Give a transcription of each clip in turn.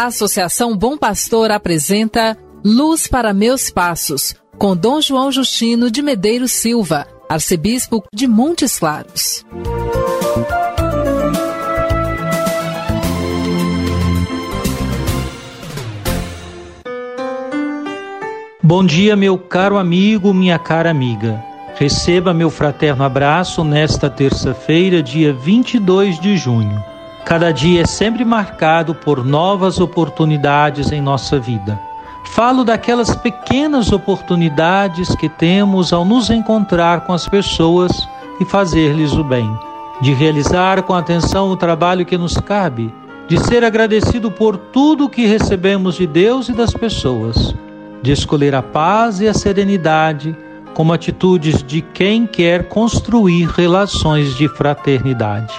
A Associação Bom Pastor apresenta Luz para Meus Passos, com Dom João Justino de Medeiros Silva, arcebispo de Montes Claros. Bom dia, meu caro amigo, minha cara amiga. Receba meu fraterno abraço nesta terça-feira, dia 22 de junho. Cada dia é sempre marcado por novas oportunidades em nossa vida. Falo daquelas pequenas oportunidades que temos ao nos encontrar com as pessoas e fazer-lhes o bem, de realizar com atenção o trabalho que nos cabe, de ser agradecido por tudo que recebemos de Deus e das pessoas, de escolher a paz e a serenidade como atitudes de quem quer construir relações de fraternidade.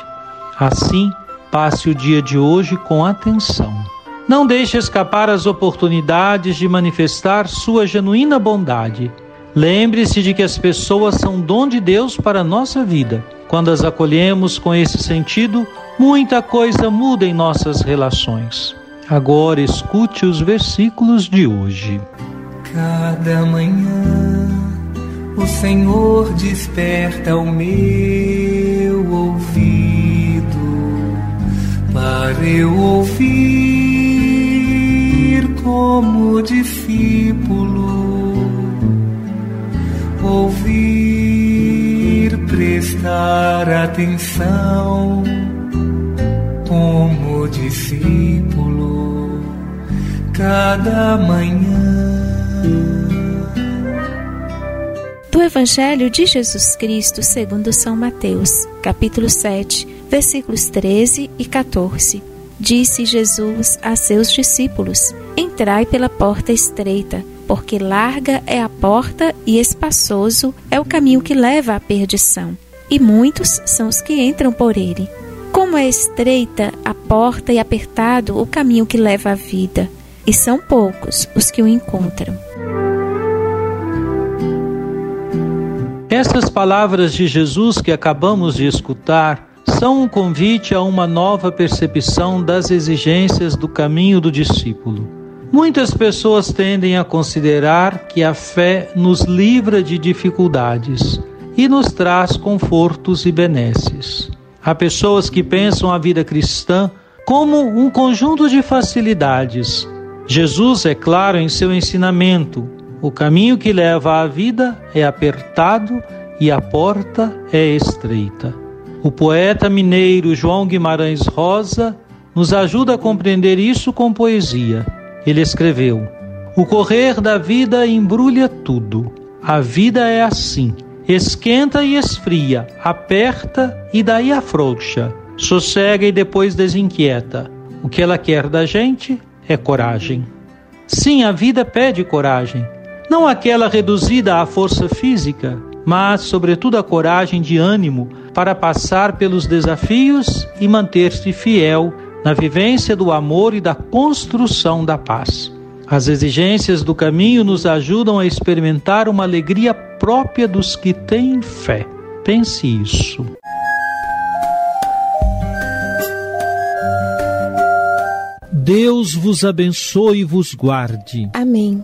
Assim, passe o dia de hoje com atenção. Não deixe escapar as oportunidades de manifestar sua genuína bondade. Lembre-se de que as pessoas são dom de Deus para a nossa vida. Quando as acolhemos com esse sentido, muita coisa muda em nossas relações. Agora escute os versículos de hoje. Cada manhã o Senhor desperta o meu ouvido para eu ouvir como discípulo, ouvir, prestar atenção como discípulo, cada manhã. Do Evangelho de Jesus Cristo segundo São Mateus, capítulo 7, versículos 13 e 14. Disse Jesus a seus discípulos: Entrai pela porta estreita, porque larga é a porta e espaçoso é o caminho que leva à perdição, e muitos são os que entram por ele. Como é estreita a porta e apertado o caminho que leva à vida, e são poucos os que o encontram. Essas palavras de Jesus que acabamos de escutar são um convite a uma nova percepção das exigências do caminho do discípulo. Muitas pessoas tendem a considerar que a fé nos livra de dificuldades e nos traz confortos e benesses. Há pessoas que pensam a vida cristã como um conjunto de facilidades. Jesus é claro em seu ensinamento o caminho que leva à vida é apertado e a porta é estreita. O poeta mineiro João Guimarães Rosa nos ajuda a compreender isso com poesia. Ele escreveu: O correr da vida embrulha tudo. A vida é assim: esquenta e esfria, aperta e daí afrouxa, sossega e depois desinquieta. O que ela quer da gente é coragem. Sim, a vida pede coragem não aquela reduzida à força física, mas, sobretudo, a coragem de ânimo para passar pelos desafios e manter-se fiel na vivência do amor e da construção da paz. As exigências do caminho nos ajudam a experimentar uma alegria própria dos que têm fé. Pense isso. Deus vos abençoe e vos guarde. Amém.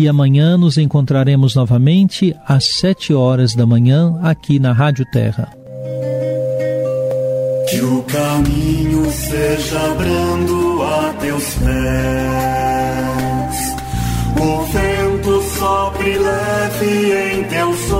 e amanhã nos encontraremos novamente às sete horas da manhã aqui na Rádio Terra. Que o caminho seja brando a teus pés, o vento sopre leve em teus ombros.